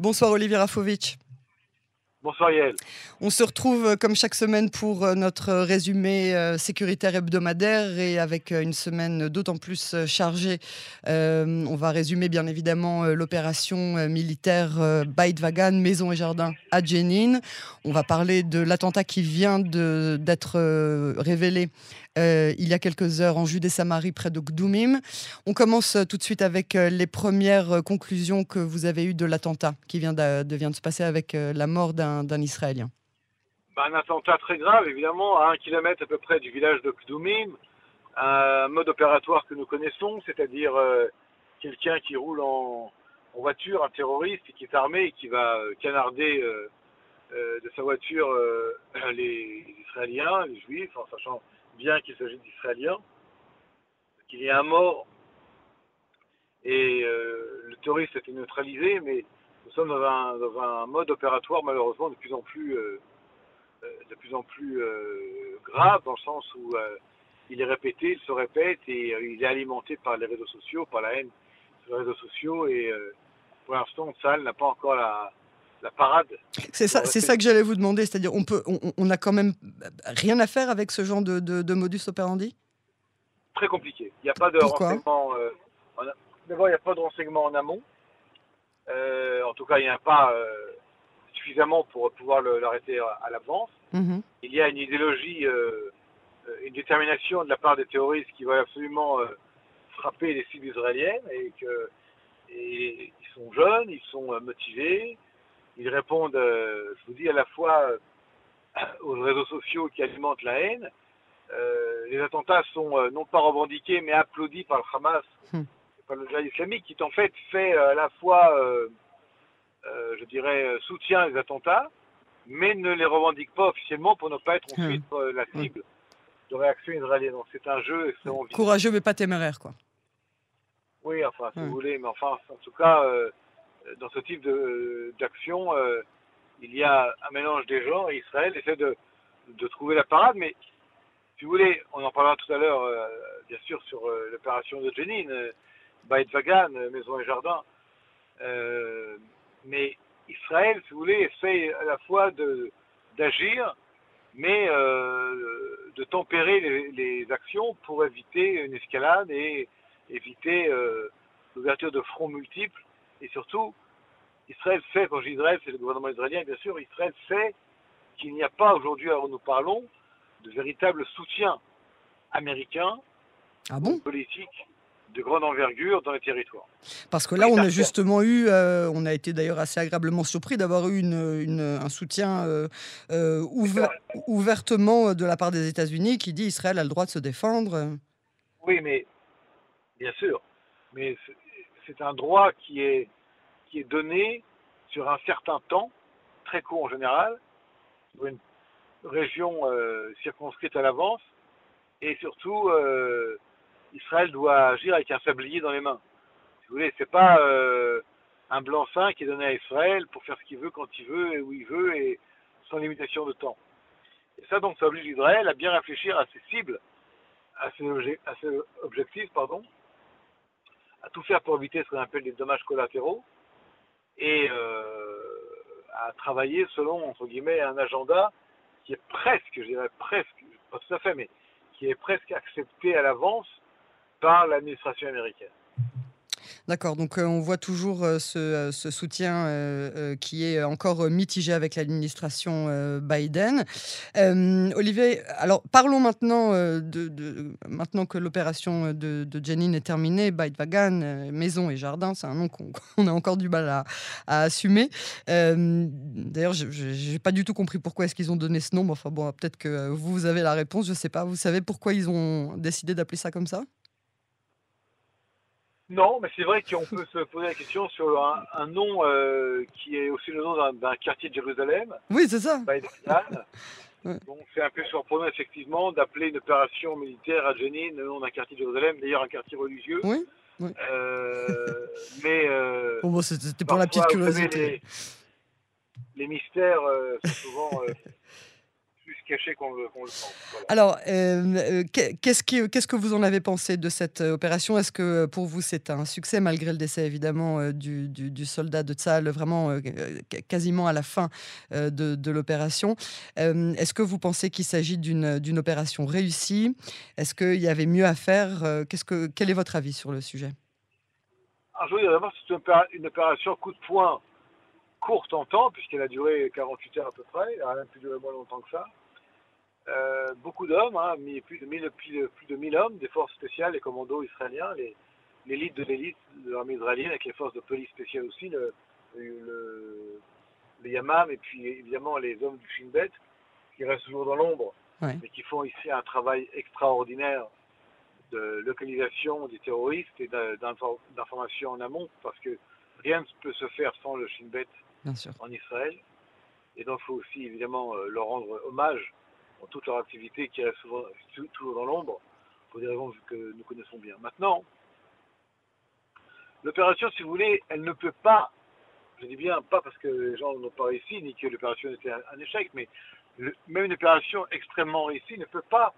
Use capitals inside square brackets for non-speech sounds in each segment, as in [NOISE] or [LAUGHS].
Bonsoir Olivier Rafovitch. Bonsoir Yael. On se retrouve euh, comme chaque semaine pour euh, notre résumé euh, sécuritaire hebdomadaire et avec une semaine d'autant plus chargée. on va résumer bien évidemment l'opération militaire Beit Vagan, Maison et Jardin à Jenin. On va parler de l'attentat qui vient d'être révélé euh, il y a quelques heures en Judée-Samarie près de Gdoumim. On commence euh, tout de suite avec euh, les premières conclusions que vous avez eues de l'attentat qui vient de, se passer avec la mort d'un Israélien. Bah, un attentat très grave, évidemment, à un kilomètre à peu près du village de Gdoumim. Un mode opératoire que nous connaissons, c'est-à-dire quelqu'un qui roule en, voiture, un terroriste qui est armé et qui va canarder de sa voiture [CLEARS THROAT] les Israéliens, les Juifs, en sachant bien qu'il s'agit d'Israéliens, qu'il y ait un mort. Et euh, le terroriste a été neutralisé, mais nous sommes dans un, mode opératoire malheureusement de plus en plus, euh, euh, de plus, en plus grave, dans le sens où il est répété, il se répète et il est alimenté par les réseaux sociaux, par la haine sur les réseaux sociaux et pour l'instant, Sahel n'a pas encore la, la parade. C'est ça, c'est ça que j'allais vous demander, c'est-à-dire on peut, on, n'a quand même rien à faire avec ce genre de, modus operandi? Très compliqué. Il n'y a pas de renseignement. Euh, d'abord, il n'y a pas de renseignement en amont. Euh, en tout cas, il n'y a pas euh, suffisamment pour pouvoir l'arrêter à, l'avance. Mhm. Il y a une idéologie, une détermination de la part des terroristes qui veulent absolument frapper les cibles israéliennes et que ils sont jeunes, ils sont motivés, ils répondent, euh, je vous dis, à la fois euh, aux réseaux sociaux qui alimentent la haine. Euh, les attentats sont non pas revendiqués, mais applaudis par le Hamas, hmm. par le djihad islamique, qui en fait fait à la fois, je dirais, soutien les attentats, mais ne les revendique pas officiellement pour ne pas être hmm. ensuite la hmm. cible de réaction israélienne. Donc c'est un jeu. Courageux mais pas téméraire, quoi. Oui, enfin, si vous voulez, mais enfin, en tout cas, dans ce type d'action, euh, il y a un mélange des genres et Israël essaie de, de, trouver la parade. Mais si vous voulez, on en parlera tout à l'heure, euh, bien sûr, sur euh, l'opération de Jenin, Baït Vagan, Maison et Jardin. mais Israël, si vous voulez, essaie à la fois d'agir, mais de tempérer les, les, actions pour éviter une escalade et éviter l'ouverture de fronts multiples et surtout, Israël sait, quand je dis Israël, c'est le gouvernement israélien, bien sûr, Israël sait qu'il n'y a pas aujourd'hui, alors nous parlons, de véritable soutien américain ah bon? politique de grande envergure dans les territoires. Parce que là, on a justement eu, euh, on a été d'ailleurs assez agréablement surpris d'avoir eu une, un soutien euh, euh, ouvertement de la part des États-Unis qui dit Israël a le droit de se défendre. Oui, mais bien sûr, mais c'est un droit qui est, qui est donné sur un certain temps, très court en général, sur une région euh, circonscrite à l'avance, et surtout, euh, Israël doit agir avec un sablier dans les mains. Si vous voulez, c'est pas euh, un blanc-seing qui est donné à Israël pour faire ce qu'il veut quand il veut et où il veut et sans limitation de temps. Et ça, donc, ça oblige Israël à bien réfléchir à ses cibles, à ses, à ses objectifs, pardon, à tout faire pour éviter ce qu'on appelle des dommages collatéraux et euh, à travailler selon, entre guillemets, un agenda qui est presque, je dirais presque, pas tout à fait, mais qui est presque accepté à l'avance par l'administration américaine. D'accord, donc euh, on voit toujours euh, euh, ce, soutien qui est encore mitigé avec l'administration Biden. Olivier, alors parlons maintenant, de, maintenant que l'opération de, de Jenin est terminée, Vagan, maison et jardin, c'est un nom qu'on [LAUGHS] a encore du mal à, assumer. D'ailleurs, je n'ai pas du tout compris pourquoi est-ce qu'ils ont donné ce nom, enfin bon, peut-être que vous avez la réponse, je ne sais pas. Vous savez pourquoi ils ont décidé d'appeler ça comme ça? Non, mais c'est vrai qu'on peut se poser la question sur un, nom euh, qui est aussi le nom d'un quartier de Jérusalem. Oui, c'est ça. [LAUGHS] Donc c'est un peu surprenant effectivement d'appeler une opération militaire à Jenin le nom d'un quartier de Jérusalem, d'ailleurs un quartier religieux. Oui. Euh, mais euh, bon, c'était pour la petite curiosité. les, mystères sont souvent caché qu'on le, pense. Alors, euh, qu'est-ce, qu'est-ce que vous en avez pensé de cette opération? Est-ce que pour vous c'est un succès malgré le décès évidemment du, du, soldat de Tsahal vraiment quasiment à la fin de, de l'opération? Est-ce que vous pensez qu'il s'agit d'une, opération réussie? Est-ce qu'il y avait mieux à faire? Qu'est-ce que, Quel est votre avis sur le sujet? Alors, Je veux dire d'abord c'est une opération coup de poing courte en temps, puisqu'elle a duré 48 heures à peu près, elle n'a même plus duré moins longtemps que ça. Euh, beaucoup d'hommes, hein, plus, de 1000, plus, de, 1000 hommes, des forces spéciales, les commandos israéliens, l'élite de l'élite de l'armée israélienne, avec les forces de police spéciales aussi, le, le, Yamam, et puis évidemment les hommes du Shin Bet, qui restent toujours dans l'ombre, mais qui font ici un travail extraordinaire de localisation des terroristes et d'information en amont, parce que rien ne peut se faire sans le Shin Bet en Israël. Et donc, il faut aussi évidemment euh, leur rendre hommage pour toute leur activité qui reste toujours dans l'ombre, pour des raisons que nous connaissons bien. Maintenant, l'opération, si vous voulez, elle ne peut pas, je dis bien pas parce que les gens n'ont pas réussi, ni que l'opération était un, échec, mais même une opération extrêmement réussie ne peut pas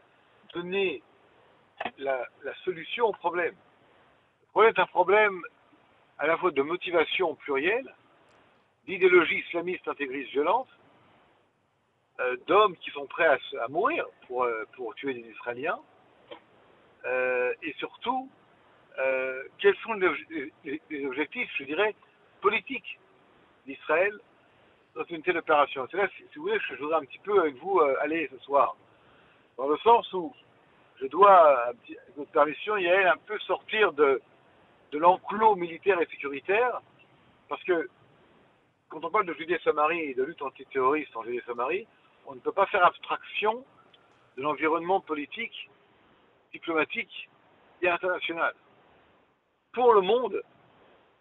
donner la, la solution au problème. Le problème est un problème à la fois de motivation plurielle, d'idéologie islamiste intégriste violente, euh, d'hommes qui sont prêts à, mourir pour, euh, pour, tuer des Israéliens, euh, et surtout, quels sont les, objectifs, je dirais, politiques d'Israël dans une telle opération? C'est là, si, vous voulez, je voudrais un petit peu avec vous aller ce soir, dans le sens où je dois, avec votre permission, y aller un peu sortir de, de l'enclos militaire et sécuritaire, parce que quand on parle de Judée-Samarie et de lutte antiterroriste en Judée-Samarie, on ne peut pas faire abstraction de l'environnement politique, diplomatique et international. Pour le monde,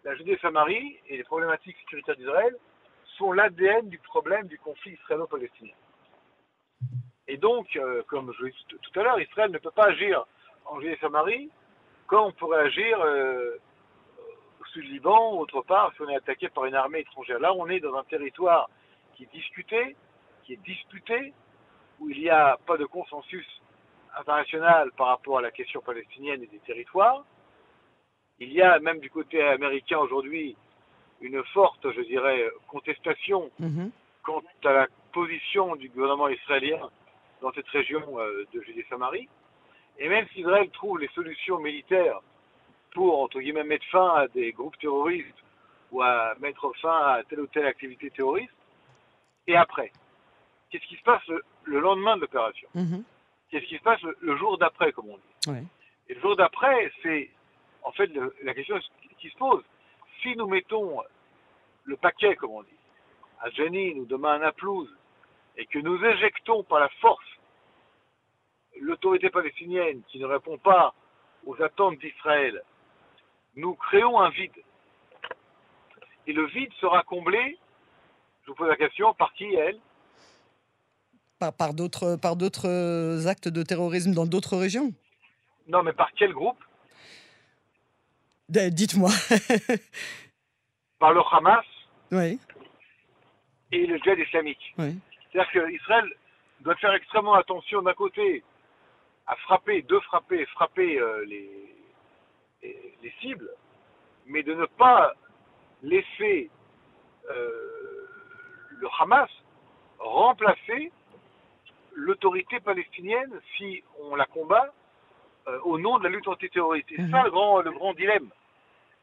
la Judée-Samarie et les problématiques sécuritaires d'Israël sont l'ADN du problème du conflit israélo-palestinien. Et donc, euh, comme je l'ai dit tout à l'heure, Israël ne peut pas agir en Judée-Samarie comme on pourrait agir euh, au sud du Liban ou autre part si on est attaqué par une armée étrangère. Là, on est dans un territoire qui est discuté, qui est disputé, où il n'y a pas de consensus international par rapport à la question palestinienne et des territoires. Il y a même du côté américain aujourd'hui une forte, je dirais, contestation mm-hmm. quant à la position du gouvernement israélien dans cette région euh, de Judée-Samarie. Et même si Israël trouve les solutions militaires pour, entre guillemets, mettre fin à des groupes terroristes ou à mettre fin à telle ou telle activité terroriste, et après Qu'est-ce qui se passe le, lendemain de l'opération mhm. Qu'est-ce qui se passe le, jour d'après, comme on dit Et le jour d'après, c'est en fait la question qui se pose. Si nous mettons le paquet, comme on dit, à Jenin ou demain à Naplouse, et que nous éjectons par la force l'autorité palestinienne qui ne répond pas aux attentes d'Israël, nous créons un vide. Et le vide sera comblé, je vous pose la question, par qui elle? Par, par d'autres actes de terrorisme dans d'autres régions? Non, mais par quel groupe? Dites-moi. [LAUGHS] par le Hamas oui. et le djihad islamique. Oui. C'est-à-dire qu'Israël doit faire extrêmement attention d'un côté à frapper, de frapper, frapper euh, les, les, cibles, mais de ne pas laisser euh, le Hamas remplacer l'autorité palestinienne si on la combat euh, au nom de la lutte antiterroriste. C'est ça mhm. le grand, le grand dilemme.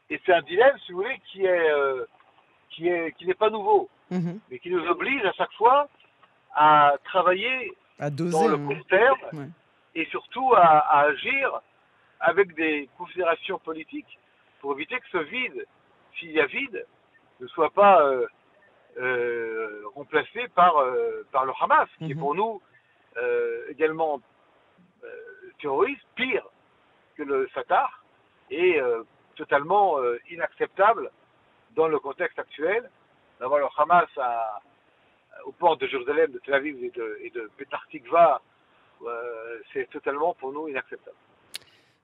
Et c'est un dilemme, si vous voulez, qui est, qui est, qui n'est pas nouveau, mhm. mais qui nous oblige à chaque fois à travailler dans le court terme et surtout à, agir avec des considérations politiques pour éviter que ce vide, s'il y a vide, ne soit pas euh, euh, remplacé par, euh, par le Hamas, qui est mhm. pour nous également terroriste, pire que le Fatah, et totalement inacceptable dans le contexte actuel d'avoir le Hamas à, aux portes de Jérusalem, de Tel Aviv et de, et de c'est totalement pour nous inacceptable.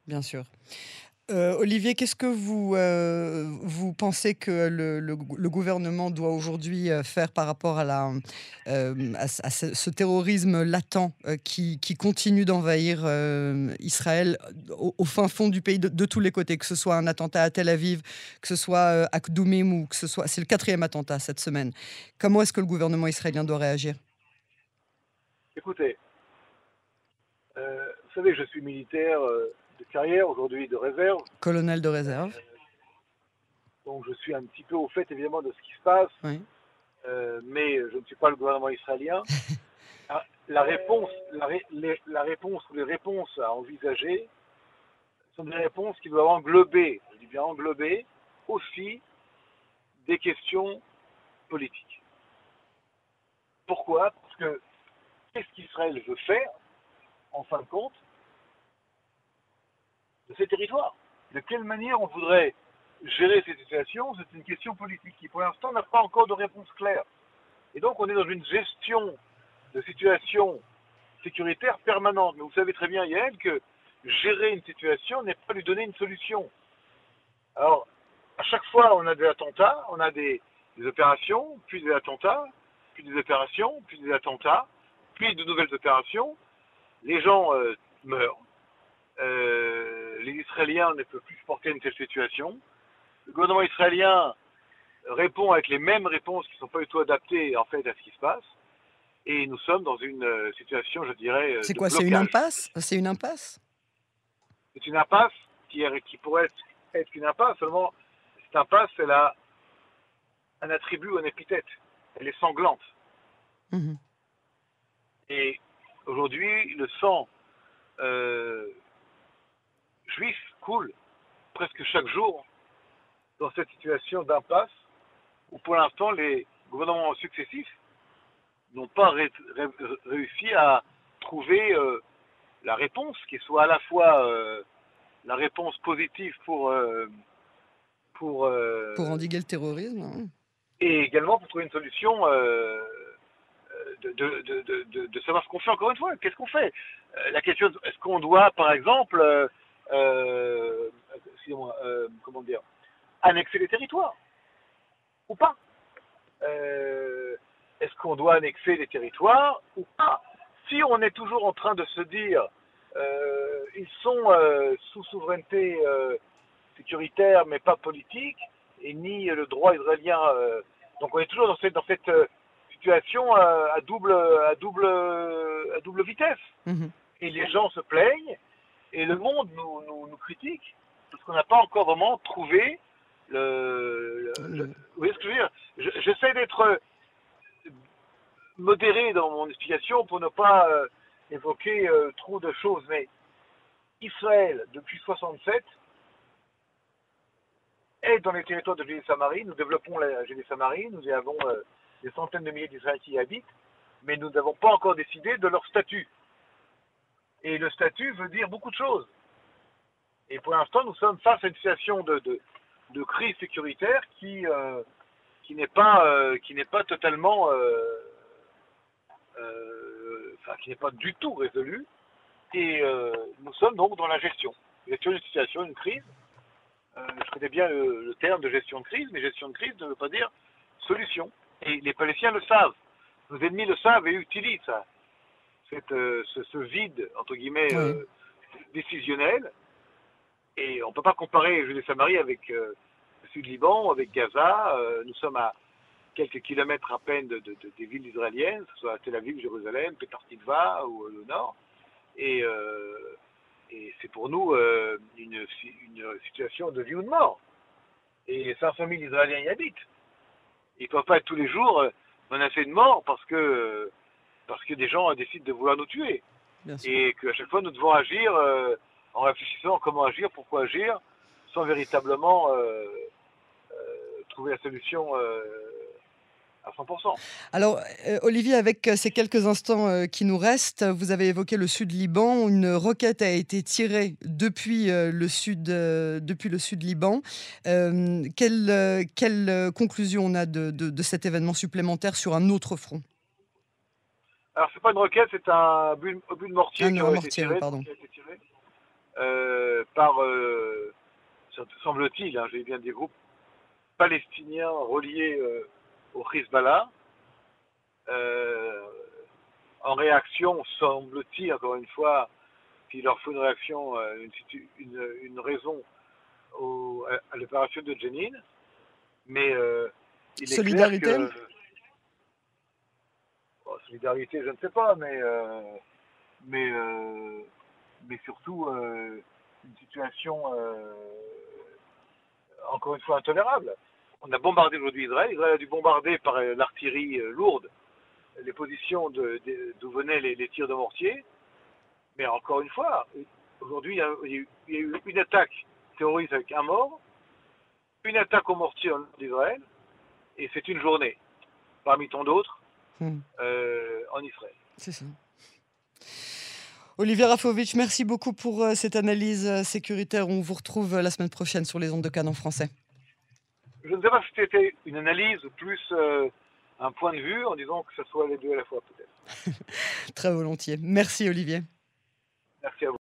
Bien sûr. Euh, Olivier, qu'est-ce que vous, euh, pensez que le, gouvernement doit aujourd'hui euh, faire par rapport à, ce terrorisme latent qui, continue d'envahir Israël au, fin fond du pays de, tous les côtés, que ce soit un attentat à Tel Aviv, que ce soit à Kdoumim ou que ce soit... C'est le quatrième attentat cette semaine. Comment est-ce que le gouvernement israélien doit réagir? Écoutez, vous savez, je suis militaire de carrière, aujourd'hui de réserve, Colonel de réserve. donc je suis un petit peu au fait évidemment de ce qui se passe, Oui. euh, mais je ne suis pas le gouvernement israélien. [LAUGHS] Ah, La réponse, la, ré- les- la réponse ou les réponses à envisager sont des réponses qui doivent englober, je dis bien englober, aussi des questions politiques. Pourquoi? Parce que qu'est-ce qu'Israël veut faire, en fin de compte, de ces territoires De quelle manière on voudrait gérer ces situations C'est une question politique qui, pour l'instant, n'a pas encore de réponse claire. Et donc, on est dans une gestion de situation sécuritaire permanente. Mais vous savez très bien, Yael, que gérer une situation n'est pas lui donner une solution. Alors, à chaque fois, on a des attentats, on a des, opérations, puis des attentats, puis des opérations, puis des attentats, puis de nouvelles opérations. Les gens euh, meurent. Euh, les Israéliens ne peuvent plus supporter une telle situation. Le gouvernement israélien répond avec les mêmes réponses qui ne sont pas du tout adaptées en fait à ce qui se passe. Et nous sommes dans une euh, situation, je dirais, euh, C'est quoi C'est une impasse? C'est une impasse? C'est une impasse qui, est- qui pourrait être, être une impasse, seulement cette impasse, elle a un attribut ou un épithète. Elle est sanglante. Mhm. Et aujourd'hui, le sang euh, juif coule presque chaque jour dans cette situation d'impasse où pour l'instant les gouvernements successifs n'ont pas ré- ré- réussi à trouver euh, la réponse qui soit à la fois euh, la réponse positive pour euh, pour, Pour endiguer le terrorisme hein. et également pour trouver une solution de, de, savoir ce qu'on fait encore une fois. Qu'est-ce qu'on fait? La question, est-ce qu'on doit, par exemple, euh, euh, excusez-moi, euh, comment dire, annexer les territoires ou pas Euh, Est-ce qu'on doit annexer les territoires ou pas Si on est toujours en train de se dire, ils sont sous souveraineté sécuritaire mais pas politique, et ni le droit israélien. donc on est toujours dans cette, dans cette situation à, double, à, double, à double vitesse. Mhm. Et les gens se plaignent, et le monde nous, nous, nous critique, parce qu'on n'a pas encore vraiment trouvé le... le- Le- Vous voyez ce que je veux dire? Je- J'essaie d'être modéré dans mon explication pour ne pas euh, évoquer euh, trop de choses, mais Israël, depuis 67, est dans les territoires de Judée-Samarie. Nous développons la Judée-Samarie. Nous y avons euh, des centaines de milliers d'Israéliens qui y habitent, mais nous n'avons pas encore décidé de leur statut. Et le statut veut dire beaucoup de choses. Et pour l'instant, nous sommes face à une situation de, crise sécuritaire qui, euh, qui n'est pas, euh, qui n'est pas totalement, euh, enfin, qui n'est pas du tout résolue. Et nous sommes donc dans la gestion. Gestion d'une situation, une crise. Je connais bien le, le terme de gestion de crise, mais gestion de crise ne veut pas dire solution. Et les Palestiniens le savent. Nos ennemis le savent et utilisent ça. Cette, euh, ce, ce vide, entre guillemets, Oui. euh, décisionnel. Et on ne peut pas comparer Judée-Samarie avec euh, le sud-Liban, avec Gaza. Euh, nous sommes à quelques kilomètres à peine de, de- de- des villes israéliennes, que ce soit Tel Aviv, Jérusalem, Petah Tikva ou le nord. Et, et c'est pour nous une, une situation de vie ou de mort. Et 500 000 Israéliens y habitent. Ils ne peuvent pas être tous les jours menacés de mort parce que, parce que des gens euh, décident de vouloir nous tuer et qu'à chaque fois nous devons agir euh, en réfléchissant à comment agir, pourquoi agir, sans véritablement euh, euh, trouver la solution à 100%. Alors, Olivier, avec ces quelques instants qui nous restent, vous avez évoqué le sud Liban. Une roquette a été tirée depuis le sud, depuis le sud Liban. Euh, quelle, quelle, conclusion on a de, de- de cet événement supplémentaire sur un autre front? Alors c'est pas une roquette, c'est un but, obus de mortier Ah qui non, a été mortier, tiré, pardon. qui a été tiré, euh, par euh, semble-t-il, hein, j'ai bien des groupes palestiniens reliés euh, au Hezbollah. En réaction, semble-t-il, encore une fois, qu'il leur faut une réaction, une, une, raison au, à, l'opération de Jenin. Mais il est solidarité. Clair que, solidarité, je ne sais pas, mais mais mais surtout une situation encore une fois intolérable. On a bombardé aujourd'hui Israël. Israël a dû bombarder par euh, l'artillerie euh, lourde les positions d'où venaient les, tirs de mortier. Mais encore une fois, aujourd'hui, il, y a eu une attaque terroriste avec un mort, une attaque au mortier en d'Israël, et c'est une journée, parmi tant d'autres, hmm. euh, en Israël. C'est ça. Olivier Rafovitch, merci beaucoup pour cette analyse sécuritaire. On vous retrouve la semaine prochaine sur les ondes de Cannes en français je ne sais pas si c'était une analyse ou plus euh, un point de vue en disant que ce soit les deux à la fois peut-être. [LAUGHS] Très volontiers. Merci Olivier. Merci à vous.